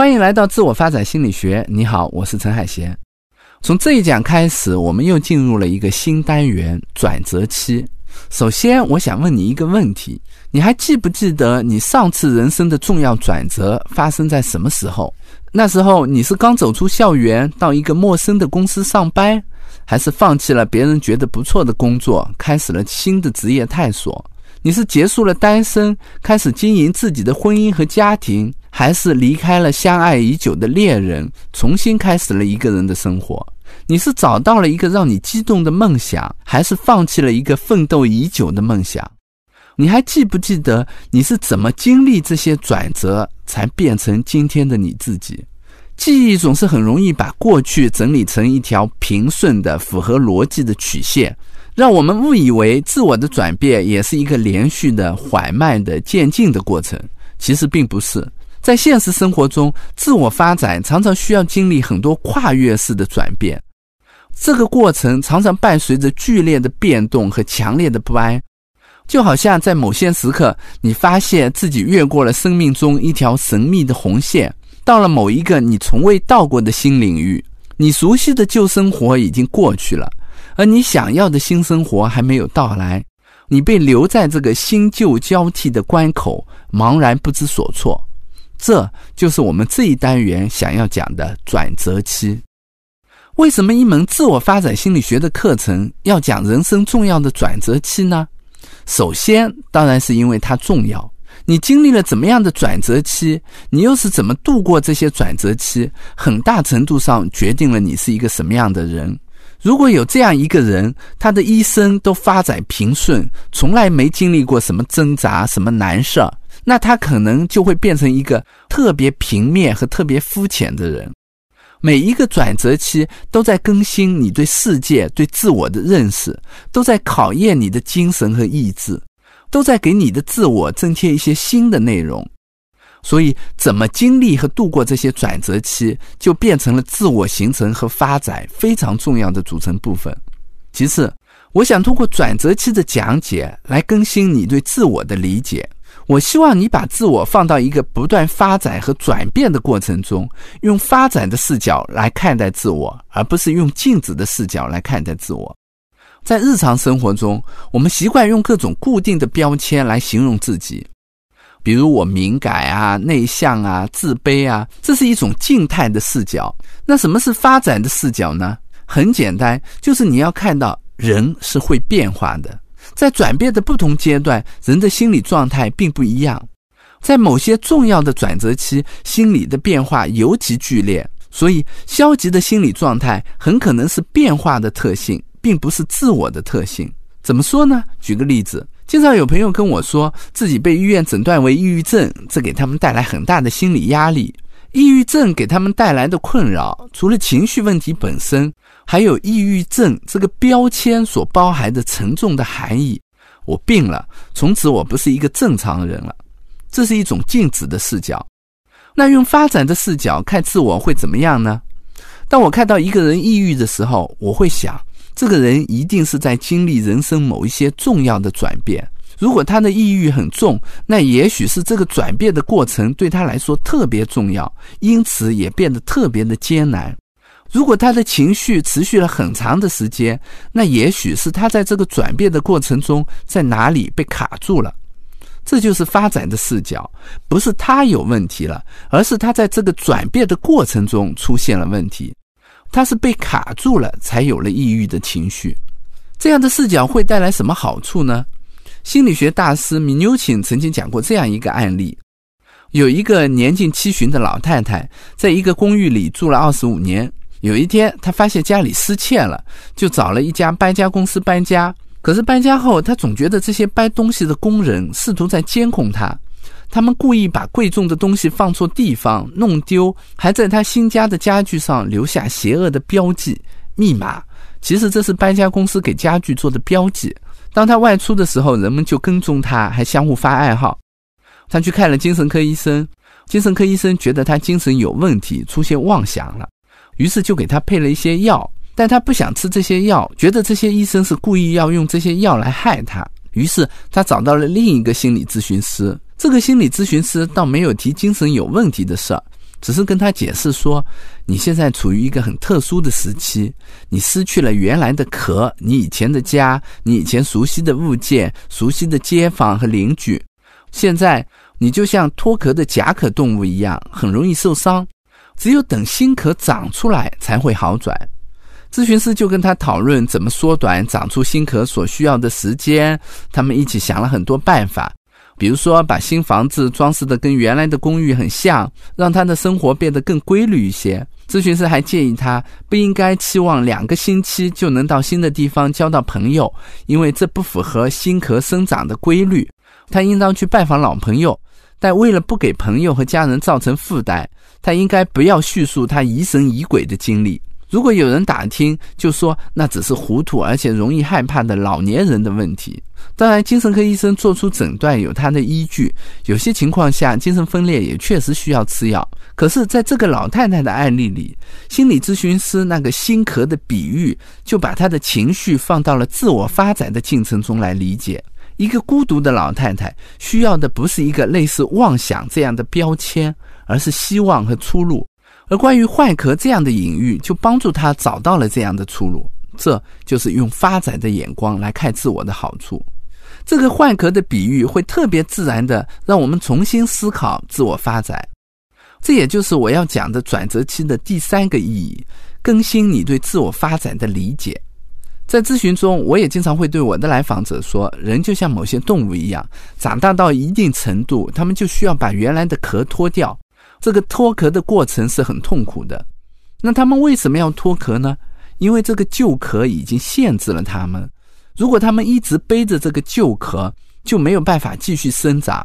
欢迎来到自我发展心理学。你好，我是陈海贤。从这一讲开始，我们又进入了一个新单元——转折期。首先，我想问你一个问题：你还记不记得你上次人生的重要转折发生在什么时候？那时候你是刚走出校园，到一个陌生的公司上班，还是放弃了别人觉得不错的工作，开始了新的职业探索？你是结束了单身，开始经营自己的婚姻和家庭，还是离开了相爱已久的恋人，重新开始了一个人的生活？你是找到了一个让你激动的梦想，还是放弃了一个奋斗已久的梦想？你还记不记得你是怎么经历这些转折，才变成今天的你自己？记忆总是很容易把过去整理成一条平顺的、符合逻辑的曲线。让我们误以为自我的转变也是一个连续的、缓慢的、渐进的过程，其实并不是。在现实生活中，自我发展常常需要经历很多跨越式的转变，这个过程常常伴随着剧烈的变动和强烈的不安。就好像在某些时刻，你发现自己越过了生命中一条神秘的红线，到了某一个你从未到过的新领域，你熟悉的旧生活已经过去了。而你想要的新生活还没有到来，你被留在这个新旧交替的关口，茫然不知所措。这就是我们这一单元想要讲的转折期。为什么一门自我发展心理学的课程要讲人生重要的转折期呢？首先，当然是因为它重要。你经历了怎么样的转折期，你又是怎么度过这些转折期，很大程度上决定了你是一个什么样的人。如果有这样一个人，他的一生都发展平顺，从来没经历过什么挣扎、什么难事儿，那他可能就会变成一个特别平面和特别肤浅的人。每一个转折期都在更新你对世界、对自我的认识，都在考验你的精神和意志，都在给你的自我增添一些新的内容。所以，怎么经历和度过这些转折期，就变成了自我形成和发展非常重要的组成部分。其次，我想通过转折期的讲解来更新你对自我的理解。我希望你把自我放到一个不断发展和转变的过程中，用发展的视角来看待自我，而不是用静止的视角来看待自我。在日常生活中，我们习惯用各种固定的标签来形容自己。比如我敏感啊、内向啊、自卑啊，这是一种静态的视角。那什么是发展的视角呢？很简单，就是你要看到人是会变化的，在转变的不同阶段，人的心理状态并不一样。在某些重要的转折期，心理的变化尤其剧烈，所以消极的心理状态很可能是变化的特性，并不是自我的特性。怎么说呢？举个例子。经常有朋友跟我说，自己被医院诊断为抑郁症，这给他们带来很大的心理压力。抑郁症给他们带来的困扰，除了情绪问题本身，还有抑郁症这个标签所包含的沉重的含义。我病了，从此我不是一个正常人了。这是一种静止的视角。那用发展的视角看自我会怎么样呢？当我看到一个人抑郁的时候，我会想。这个人一定是在经历人生某一些重要的转变。如果他的抑郁很重，那也许是这个转变的过程对他来说特别重要，因此也变得特别的艰难。如果他的情绪持续了很长的时间，那也许是他在这个转变的过程中在哪里被卡住了。这就是发展的视角，不是他有问题了，而是他在这个转变的过程中出现了问题。他是被卡住了，才有了抑郁的情绪。这样的视角会带来什么好处呢？心理学大师米纽钦曾经讲过这样一个案例：有一个年近七旬的老太太，在一个公寓里住了二十五年。有一天，他发现家里失窃了，就找了一家搬家公司搬家。可是搬家后，他总觉得这些搬东西的工人试图在监控他。他们故意把贵重的东西放错地方，弄丢，还在他新家的家具上留下邪恶的标记、密码。其实这是搬家公司给家具做的标记。当他外出的时候，人们就跟踪他，还相互发暗号。他去看了精神科医生，精神科医生觉得他精神有问题，出现妄想了，于是就给他配了一些药。但他不想吃这些药，觉得这些医生是故意要用这些药来害他。于是他找到了另一个心理咨询师。这个心理咨询师倒没有提精神有问题的事儿，只是跟他解释说，你现在处于一个很特殊的时期，你失去了原来的壳，你以前的家，你以前熟悉的物件、熟悉的街坊和邻居，现在你就像脱壳的甲壳动物一样，很容易受伤。只有等新壳长出来才会好转。咨询师就跟他讨论怎么缩短长出新壳所需要的时间，他们一起想了很多办法。比如说，把新房子装饰的跟原来的公寓很像，让他的生活变得更规律一些。咨询师还建议他不应该期望两个星期就能到新的地方交到朋友，因为这不符合新壳生长的规律。他应当去拜访老朋友，但为了不给朋友和家人造成负担，他应该不要叙述他疑神疑鬼的经历。如果有人打听，就说那只是糊涂而且容易害怕的老年人的问题。当然，精神科医生做出诊断有他的依据，有些情况下精神分裂也确实需要吃药。可是，在这个老太太的案例里，心理咨询师那个心壳的比喻，就把她的情绪放到了自我发展的进程中来理解。一个孤独的老太太需要的不是一个类似妄想这样的标签，而是希望和出路。而关于坏壳这样的隐喻，就帮助他找到了这样的出路。这就是用发展的眼光来看自我的好处。这个坏壳的比喻会特别自然的让我们重新思考自我发展。这也就是我要讲的转折期的第三个意义：更新你对自我发展的理解。在咨询中，我也经常会对我的来访者说，人就像某些动物一样，长大到一定程度，他们就需要把原来的壳脱掉。这个脱壳的过程是很痛苦的，那他们为什么要脱壳呢？因为这个旧壳已经限制了他们。如果他们一直背着这个旧壳，就没有办法继续生长。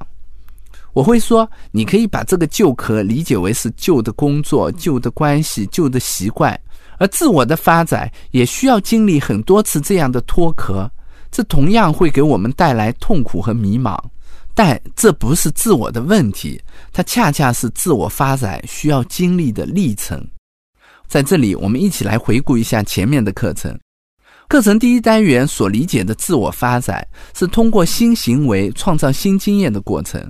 我会说，你可以把这个旧壳理解为是旧的工作、旧的关系、旧的习惯，而自我的发展也需要经历很多次这样的脱壳，这同样会给我们带来痛苦和迷茫。但这不是自我的问题，它恰恰是自我发展需要经历的历程。在这里，我们一起来回顾一下前面的课程。课程第一单元所理解的自我发展，是通过新行为创造新经验的过程；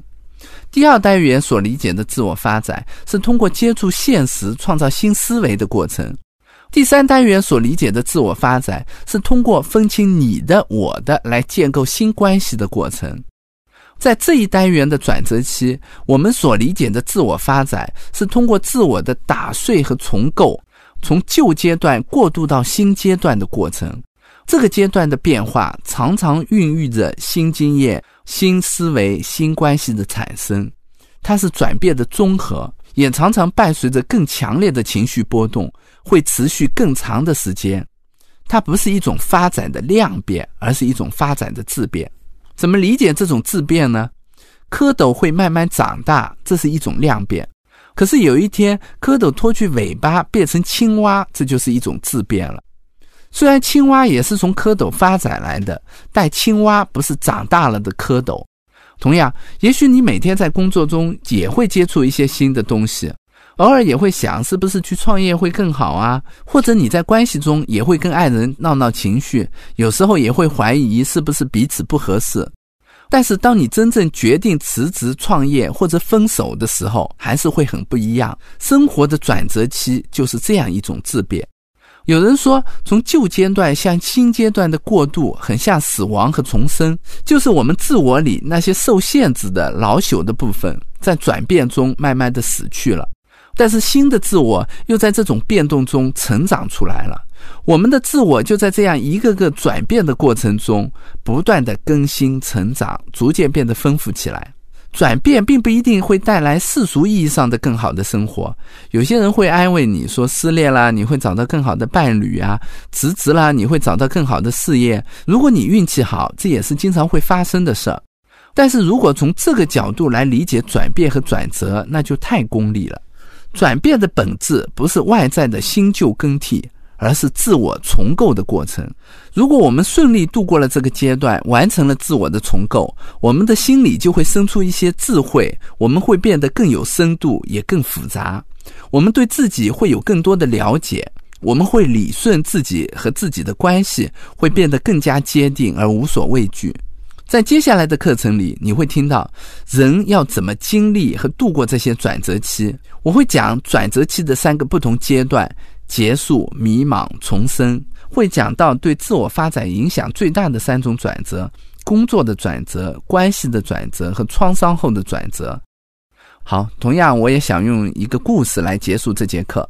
第二单元所理解的自我发展，是通过接触现实创造新思维的过程；第三单元所理解的自我发展，是通过分清你的、我的来建构新关系的过程。在这一单元的转折期，我们所理解的自我发展是通过自我的打碎和重构，从旧阶段过渡到新阶段的过程。这个阶段的变化常常孕育着新经验、新思维、新关系的产生。它是转变的综合，也常常伴随着更强烈的情绪波动，会持续更长的时间。它不是一种发展的量变，而是一种发展的质变。怎么理解这种质变呢？蝌蚪会慢慢长大，这是一种量变。可是有一天，蝌蚪脱去尾巴变成青蛙，这就是一种质变了。虽然青蛙也是从蝌蚪发展来的，但青蛙不是长大了的蝌蚪。同样，也许你每天在工作中也会接触一些新的东西。偶尔也会想，是不是去创业会更好啊？或者你在关系中也会跟爱人闹闹情绪，有时候也会怀疑是不是彼此不合适。但是当你真正决定辞职创业或者分手的时候，还是会很不一样。生活的转折期就是这样一种质变。有人说，从旧阶段向新阶段的过渡，很像死亡和重生，就是我们自我里那些受限制的老朽的部分，在转变中慢慢的死去了。但是新的自我又在这种变动中成长出来了，我们的自我就在这样一个个转变的过程中不断的更新成长，逐渐变得丰富起来。转变并不一定会带来世俗意义上的更好的生活。有些人会安慰你说，失恋啦，你会找到更好的伴侣啊；辞职啦，你会找到更好的事业。如果你运气好，这也是经常会发生的事儿。但是如果从这个角度来理解转变和转折，那就太功利了。转变的本质不是外在的新旧更替，而是自我重构的过程。如果我们顺利度过了这个阶段，完成了自我的重构，我们的心里就会生出一些智慧，我们会变得更有深度，也更复杂。我们对自己会有更多的了解，我们会理顺自己和自己的关系，会变得更加坚定而无所畏惧。在接下来的课程里，你会听到人要怎么经历和度过这些转折期。我会讲转折期的三个不同阶段：结束、迷茫、重生。会讲到对自我发展影响最大的三种转折：工作的转折、关系的转折和创伤后的转折。好，同样我也想用一个故事来结束这节课。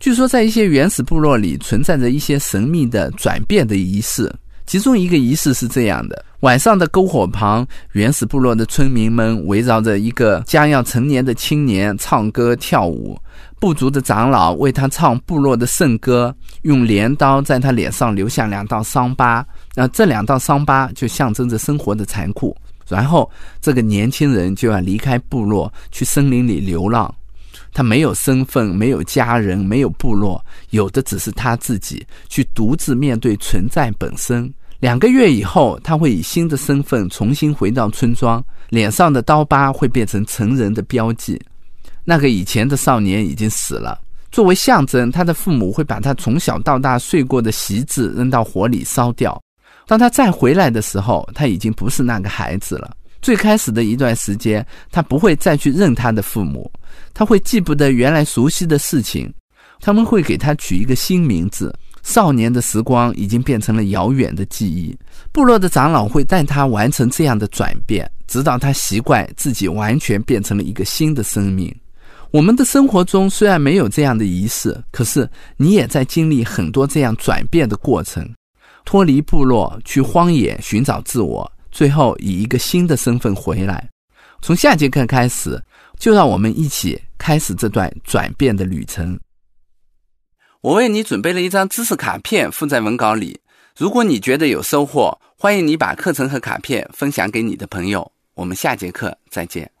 据说在一些原始部落里存在着一些神秘的转变的仪式。其中一个仪式是这样的：晚上的篝火旁，原始部落的村民们围绕着一个将要成年的青年唱歌跳舞。部族的长老为他唱部落的圣歌，用镰刀在他脸上留下两道伤疤。那这两道伤疤就象征着生活的残酷。然后，这个年轻人就要离开部落，去森林里流浪。他没有身份，没有家人，没有部落，有的只是他自己，去独自面对存在本身。两个月以后，他会以新的身份重新回到村庄，脸上的刀疤会变成成人的标记。那个以前的少年已经死了，作为象征，他的父母会把他从小到大睡过的席子扔到火里烧掉。当他再回来的时候，他已经不是那个孩子了。最开始的一段时间，他不会再去认他的父母，他会记不得原来熟悉的事情。他们会给他取一个新名字。少年的时光已经变成了遥远的记忆。部落的长老会带他完成这样的转变，直到他习惯自己完全变成了一个新的生命。我们的生活中虽然没有这样的仪式，可是你也在经历很多这样转变的过程。脱离部落，去荒野寻找自我。最后以一个新的身份回来。从下节课开始，就让我们一起开始这段转变的旅程。我为你准备了一张知识卡片，附在文稿里。如果你觉得有收获，欢迎你把课程和卡片分享给你的朋友。我们下节课再见。